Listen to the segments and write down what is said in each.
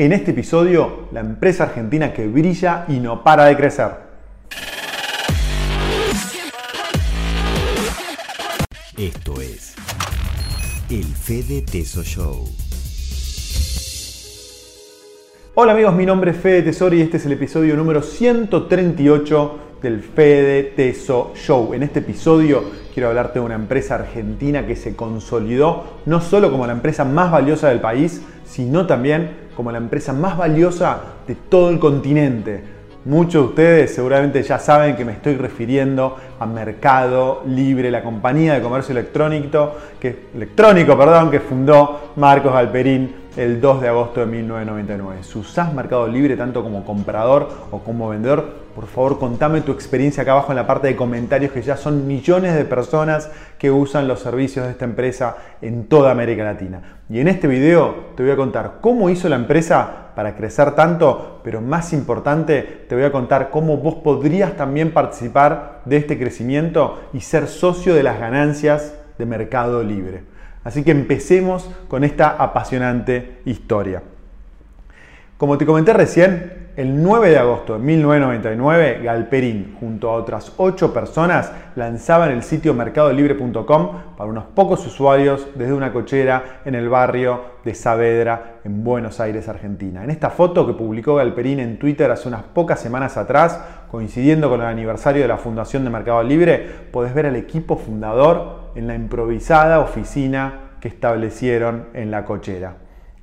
En este episodio, la empresa argentina que brilla y no para de crecer. Esto es el Fede Teso Show. Hola amigos, mi nombre es Fede Tesoro y este es el episodio número 138 del Fede Teso Show. En este episodio quiero hablarte de una empresa argentina que se consolidó no solo como la empresa más valiosa del país, sino también como la empresa más valiosa de todo el continente. Muchos de ustedes seguramente ya saben que me estoy refiriendo a Mercado Libre, la compañía de comercio electrónico que, electrónico perdón, que fundó Marcos Galperín el 2 de agosto de 1999. Si usás Mercado Libre tanto como comprador o como vendedor, por favor contame tu experiencia acá abajo en la parte de comentarios que ya son millones de personas que usan los servicios de esta empresa en toda América Latina. Y en este video te voy a contar cómo hizo la empresa para crecer tanto, pero más importante, te voy a contar cómo vos podrías también participar de este crecimiento y ser socio de las ganancias de Mercado Libre. Así que empecemos con esta apasionante historia. Como te comenté recién, el 9 de agosto de 1999, Galperín, junto a otras 8 personas, lanzaban el sitio mercadolibre.com para unos pocos usuarios desde una cochera en el barrio de Saavedra, en Buenos Aires, Argentina. En esta foto que publicó Galperín en Twitter hace unas pocas semanas atrás, coincidiendo con el aniversario de la fundación de Mercado Libre, podés ver al equipo fundador en la improvisada oficina que establecieron en la cochera.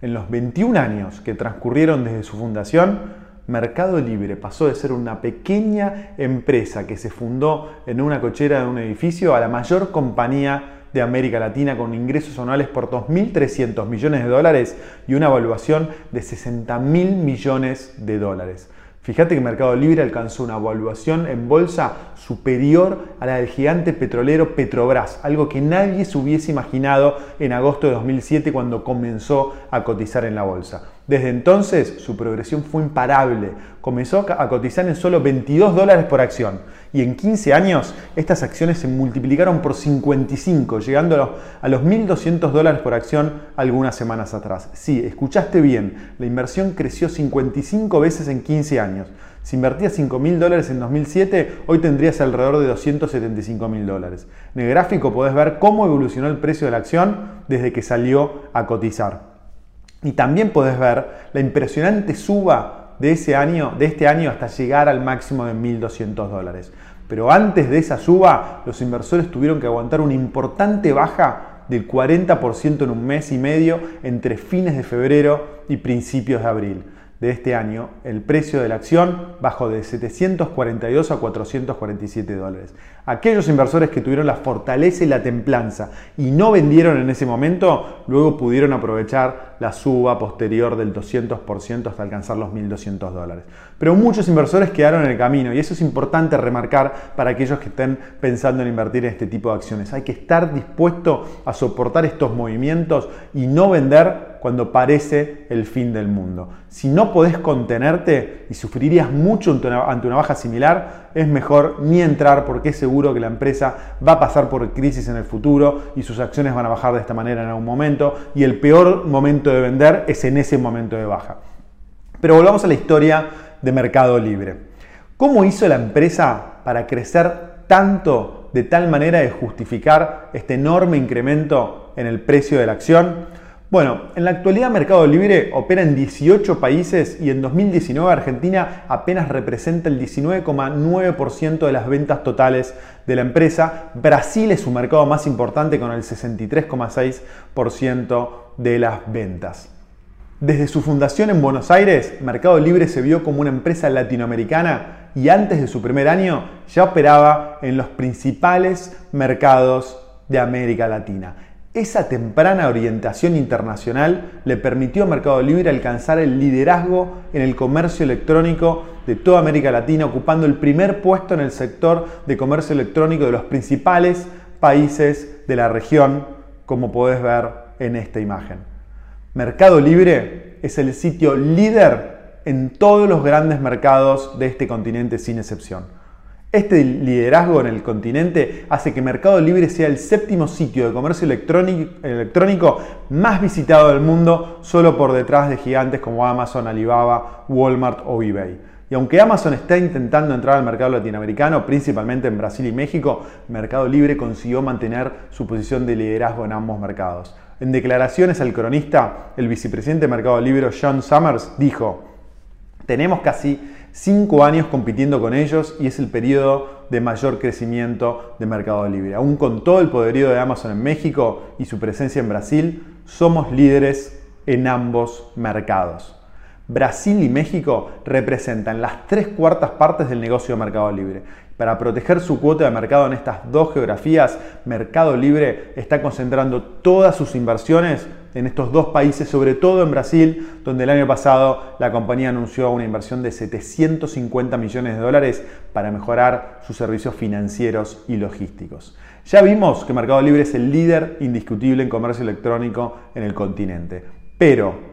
En los 21 años que transcurrieron desde su fundación, Mercado Libre pasó de ser una pequeña empresa que se fundó en una cochera de un edificio a la mayor compañía de América Latina con ingresos anuales por 2.300 millones de dólares y una evaluación de 60.000 millones de dólares. Fíjate que Mercado Libre alcanzó una evaluación en bolsa superior a la del gigante petrolero Petrobras, algo que nadie se hubiese imaginado en agosto de 2007 cuando comenzó a cotizar en la bolsa. Desde entonces su progresión fue imparable. Comenzó a cotizar en solo 22 dólares por acción y en 15 años estas acciones se multiplicaron por 55, llegando a los 1.200 dólares por acción algunas semanas atrás. Sí, escuchaste bien, la inversión creció 55 veces en 15 años. Si invertías 5.000 dólares en 2007, hoy tendrías alrededor de 275.000 dólares. En el gráfico podés ver cómo evolucionó el precio de la acción desde que salió a cotizar. Y también podés ver la impresionante suba de, ese año, de este año hasta llegar al máximo de 1.200 dólares. Pero antes de esa suba, los inversores tuvieron que aguantar una importante baja del 40% en un mes y medio entre fines de febrero y principios de abril de este año, el precio de la acción bajó de 742 a 447 dólares. Aquellos inversores que tuvieron la fortaleza y la templanza y no vendieron en ese momento, luego pudieron aprovechar la suba posterior del 200% hasta alcanzar los 1.200 dólares. Pero muchos inversores quedaron en el camino y eso es importante remarcar para aquellos que estén pensando en invertir en este tipo de acciones. Hay que estar dispuesto a soportar estos movimientos y no vender cuando parece el fin del mundo. Si no podés contenerte y sufrirías mucho ante una baja similar, es mejor ni entrar porque es seguro que la empresa va a pasar por crisis en el futuro y sus acciones van a bajar de esta manera en algún momento y el peor momento de vender es en ese momento de baja. Pero volvamos a la historia de Mercado Libre. ¿Cómo hizo la empresa para crecer tanto de tal manera de justificar este enorme incremento en el precio de la acción? Bueno, en la actualidad Mercado Libre opera en 18 países y en 2019 Argentina apenas representa el 19,9% de las ventas totales de la empresa. Brasil es su mercado más importante con el 63,6% de las ventas. Desde su fundación en Buenos Aires, Mercado Libre se vio como una empresa latinoamericana y antes de su primer año ya operaba en los principales mercados de América Latina. Esa temprana orientación internacional le permitió a Mercado Libre alcanzar el liderazgo en el comercio electrónico de toda América Latina, ocupando el primer puesto en el sector de comercio electrónico de los principales países de la región, como podés ver en esta imagen. Mercado Libre es el sitio líder en todos los grandes mercados de este continente sin excepción. Este liderazgo en el continente hace que Mercado Libre sea el séptimo sitio de comercio electrónico más visitado del mundo, solo por detrás de gigantes como Amazon, Alibaba, Walmart o eBay. Y aunque Amazon está intentando entrar al mercado latinoamericano, principalmente en Brasil y México, Mercado Libre consiguió mantener su posición de liderazgo en ambos mercados. En declaraciones al cronista, el vicepresidente de Mercado Libre, John Summers, dijo, tenemos casi cinco años compitiendo con ellos y es el periodo de mayor crecimiento de Mercado Libre. Aún con todo el poderío de Amazon en México y su presencia en Brasil, somos líderes en ambos mercados. Brasil y México representan las tres cuartas partes del negocio de Mercado Libre. Para proteger su cuota de mercado en estas dos geografías, Mercado Libre está concentrando todas sus inversiones en estos dos países, sobre todo en Brasil, donde el año pasado la compañía anunció una inversión de 750 millones de dólares para mejorar sus servicios financieros y logísticos. Ya vimos que Mercado Libre es el líder indiscutible en comercio electrónico en el continente, pero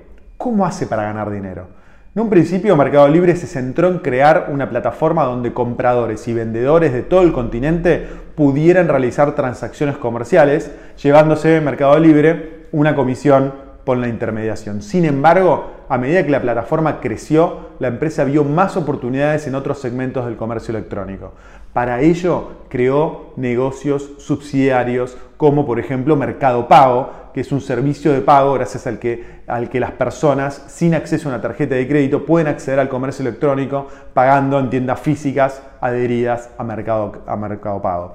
¿Cómo hace para ganar dinero? En un principio, Mercado Libre se centró en crear una plataforma donde compradores y vendedores de todo el continente pudieran realizar transacciones comerciales, llevándose Mercado Libre una comisión por la intermediación. Sin embargo, a medida que la plataforma creció, la empresa vio más oportunidades en otros segmentos del comercio electrónico. Para ello, creó negocios subsidiarios como por ejemplo Mercado Pago, que es un servicio de pago gracias al que, al que las personas sin acceso a una tarjeta de crédito pueden acceder al comercio electrónico pagando en tiendas físicas adheridas a Mercado, a Mercado Pago.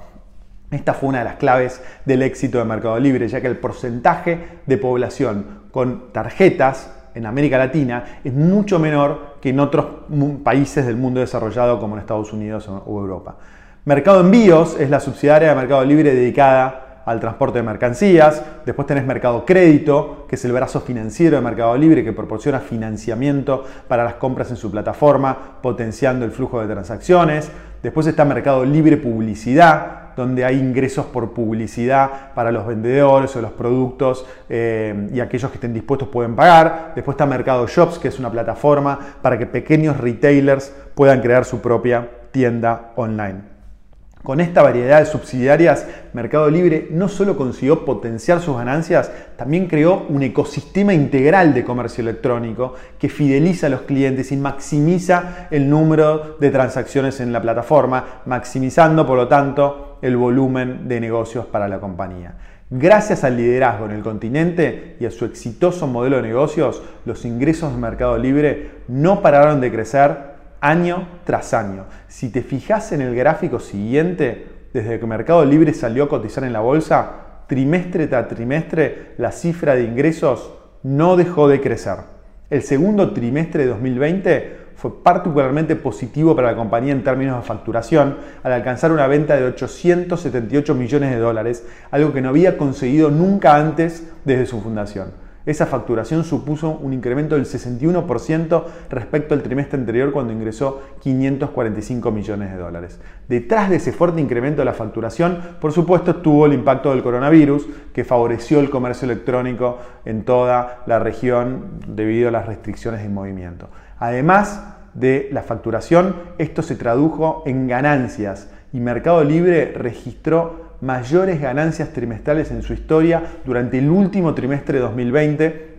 Esta fue una de las claves del éxito de Mercado Libre, ya que el porcentaje de población con tarjetas en América Latina es mucho menor que en otros países del mundo desarrollado como en Estados Unidos o Europa. Mercado Envíos es la subsidiaria de Mercado Libre dedicada al transporte de mercancías. Después tenés Mercado Crédito, que es el brazo financiero de Mercado Libre que proporciona financiamiento para las compras en su plataforma, potenciando el flujo de transacciones. Después está Mercado Libre Publicidad, donde hay ingresos por publicidad para los vendedores o los productos eh, y aquellos que estén dispuestos pueden pagar. Después está Mercado Shops, que es una plataforma para que pequeños retailers puedan crear su propia tienda online. Con esta variedad de subsidiarias, Mercado Libre no solo consiguió potenciar sus ganancias, también creó un ecosistema integral de comercio electrónico que fideliza a los clientes y maximiza el número de transacciones en la plataforma, maximizando por lo tanto el volumen de negocios para la compañía. Gracias al liderazgo en el continente y a su exitoso modelo de negocios, los ingresos de Mercado Libre no pararon de crecer año tras año. Si te fijas en el gráfico siguiente, desde que Mercado Libre salió a cotizar en la bolsa, trimestre tras trimestre la cifra de ingresos no dejó de crecer. El segundo trimestre de 2020 fue particularmente positivo para la compañía en términos de facturación, al alcanzar una venta de 878 millones de dólares, algo que no había conseguido nunca antes desde su fundación. Esa facturación supuso un incremento del 61% respecto al trimestre anterior cuando ingresó 545 millones de dólares. Detrás de ese fuerte incremento de la facturación, por supuesto, estuvo el impacto del coronavirus que favoreció el comercio electrónico en toda la región debido a las restricciones de movimiento. Además de la facturación, esto se tradujo en ganancias y Mercado Libre registró mayores ganancias trimestrales en su historia durante el último trimestre de 2020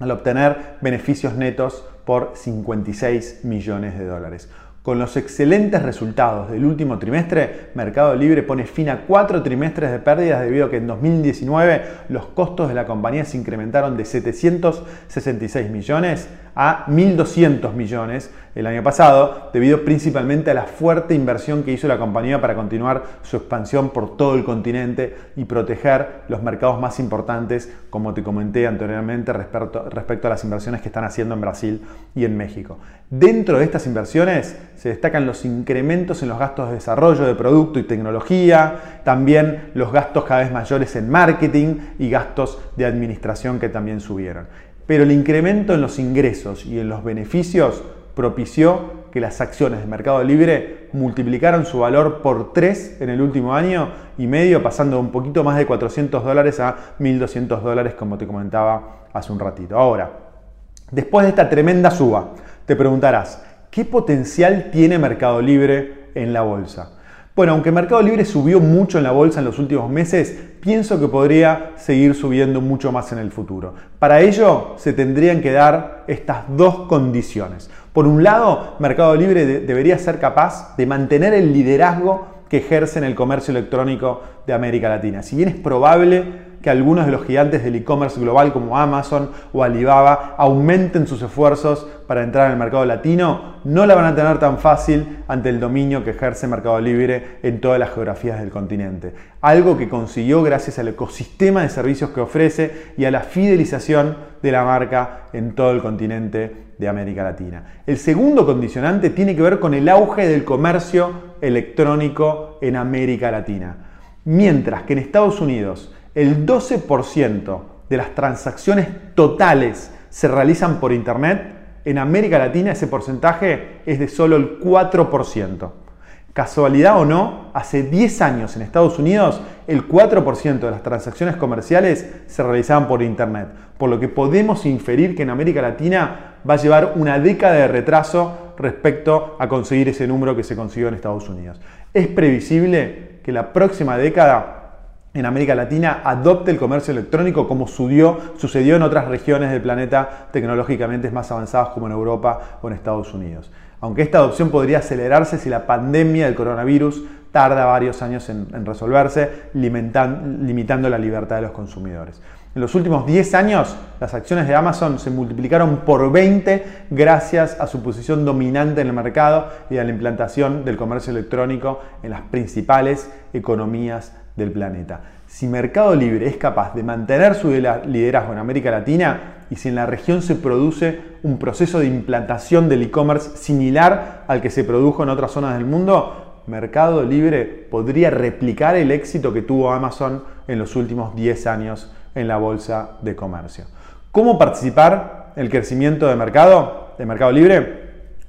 al obtener beneficios netos por 56 millones de dólares. Con los excelentes resultados del último trimestre, Mercado Libre pone fin a cuatro trimestres de pérdidas debido a que en 2019 los costos de la compañía se incrementaron de 766 millones a 1.200 millones el año pasado, debido principalmente a la fuerte inversión que hizo la compañía para continuar su expansión por todo el continente y proteger los mercados más importantes, como te comenté anteriormente, respecto, respecto a las inversiones que están haciendo en Brasil y en México. Dentro de estas inversiones se destacan los incrementos en los gastos de desarrollo de producto y tecnología, también los gastos cada vez mayores en marketing y gastos de administración que también subieron. Pero el incremento en los ingresos y en los beneficios propició que las acciones de Mercado Libre multiplicaron su valor por 3 en el último año y medio, pasando un poquito más de 400 dólares a 1.200 dólares, como te comentaba hace un ratito. Ahora, después de esta tremenda suba, te preguntarás, ¿qué potencial tiene Mercado Libre en la bolsa? Bueno, aunque Mercado Libre subió mucho en la bolsa en los últimos meses, pienso que podría seguir subiendo mucho más en el futuro. Para ello se tendrían que dar estas dos condiciones. Por un lado, Mercado Libre debería ser capaz de mantener el liderazgo que ejerce en el comercio electrónico de América Latina. Si bien es probable que algunos de los gigantes del e-commerce global como Amazon o Alibaba aumenten sus esfuerzos para entrar en el mercado latino, no la van a tener tan fácil ante el dominio que ejerce Mercado Libre en todas las geografías del continente. Algo que consiguió gracias al ecosistema de servicios que ofrece y a la fidelización de la marca en todo el continente de América Latina. El segundo condicionante tiene que ver con el auge del comercio electrónico en América Latina. Mientras que en Estados Unidos el 12% de las transacciones totales se realizan por Internet, en América Latina ese porcentaje es de solo el 4%. Casualidad o no, hace 10 años en Estados Unidos el 4% de las transacciones comerciales se realizaban por Internet, por lo que podemos inferir que en América Latina va a llevar una década de retraso respecto a conseguir ese número que se consiguió en Estados Unidos. Es previsible que la próxima década en América Latina adopte el comercio electrónico como sucedió en otras regiones del planeta tecnológicamente más avanzadas como en Europa o en Estados Unidos. Aunque esta adopción podría acelerarse si la pandemia del coronavirus tarda varios años en, resolverse, limitando la libertad de los consumidores. En los últimos 10 años, las acciones de Amazon se multiplicaron por 20 gracias a su posición dominante en el mercado y a la implantación del comercio electrónico en las principales economías del planeta. Si Mercado Libre es capaz de mantener su liderazgo en América Latina y si en la región se produce un proceso de implantación del e-commerce similar al que se produjo en otras zonas del mundo, Mercado Libre podría replicar el éxito que tuvo Amazon en los últimos 10 años en la bolsa de comercio. ¿Cómo participar en el crecimiento de mercado, de Mercado Libre?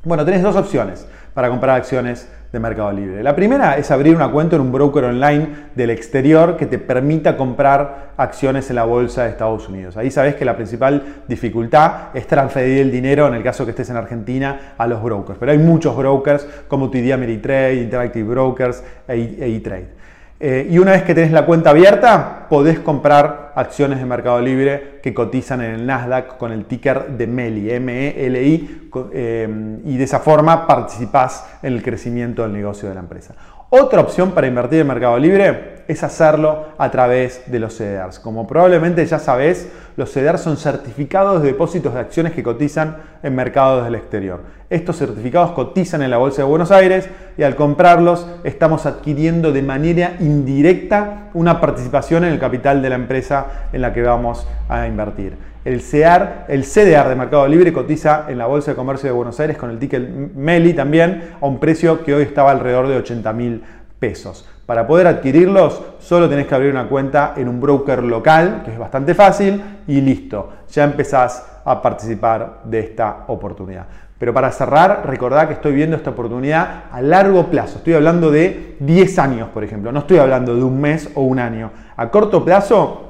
Bueno, tenés dos opciones para comprar acciones de Mercado Libre. La primera es abrir una cuenta en un broker online del exterior que te permita comprar acciones en la bolsa de Estados Unidos. Ahí sabes que la principal dificultad es transferir el dinero en el caso que estés en Argentina a los brokers. Pero hay muchos brokers como TD Ameritrade, Interactive Brokers e E-Trade. Eh, y una vez que tenés la cuenta abierta, podés comprar acciones de Mercado Libre que cotizan en el Nasdaq con el ticker de MELI, M-E-L-I, eh, y de esa forma participás en el crecimiento del negocio de la empresa. Otra opción para invertir en Mercado Libre es hacerlo a través de los CDRs. Como probablemente ya sabés, los CDRs son certificados de depósitos de acciones que cotizan en mercados del exterior. Estos certificados cotizan en la Bolsa de Buenos Aires y al comprarlos estamos adquiriendo de manera indirecta una participación en el capital de la empresa en la que vamos a invertir. El, CEAR, el CDR de Mercado Libre cotiza en la Bolsa de Comercio de Buenos Aires con el ticket MELI también a un precio que hoy estaba alrededor de 80 mil pesos. Para poder adquirirlos solo tenés que abrir una cuenta en un broker local, que es bastante fácil, y listo, ya empezás a participar de esta oportunidad. Pero para cerrar, recordad que estoy viendo esta oportunidad a largo plazo. Estoy hablando de 10 años, por ejemplo. No estoy hablando de un mes o un año. A corto plazo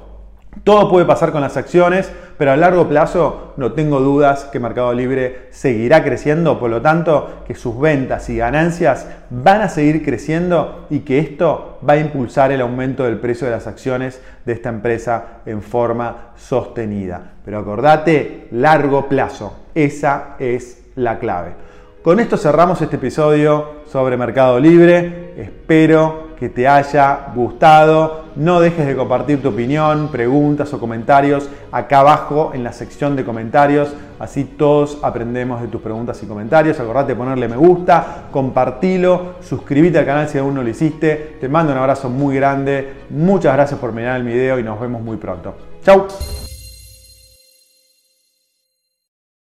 todo puede pasar con las acciones, pero a largo plazo no tengo dudas que Mercado Libre seguirá creciendo, por lo tanto que sus ventas y ganancias van a seguir creciendo y que esto va a impulsar el aumento del precio de las acciones de esta empresa en forma sostenida. Pero acordate, largo plazo, esa es la clave. Con esto cerramos este episodio sobre Mercado Libre. Espero que te haya gustado. No dejes de compartir tu opinión, preguntas o comentarios acá abajo en la sección de comentarios. Así todos aprendemos de tus preguntas y comentarios. Acordate de ponerle me gusta, compartilo, suscríbete al canal si aún no lo hiciste. Te mando un abrazo muy grande. Muchas gracias por mirar el video y nos vemos muy pronto. Chau.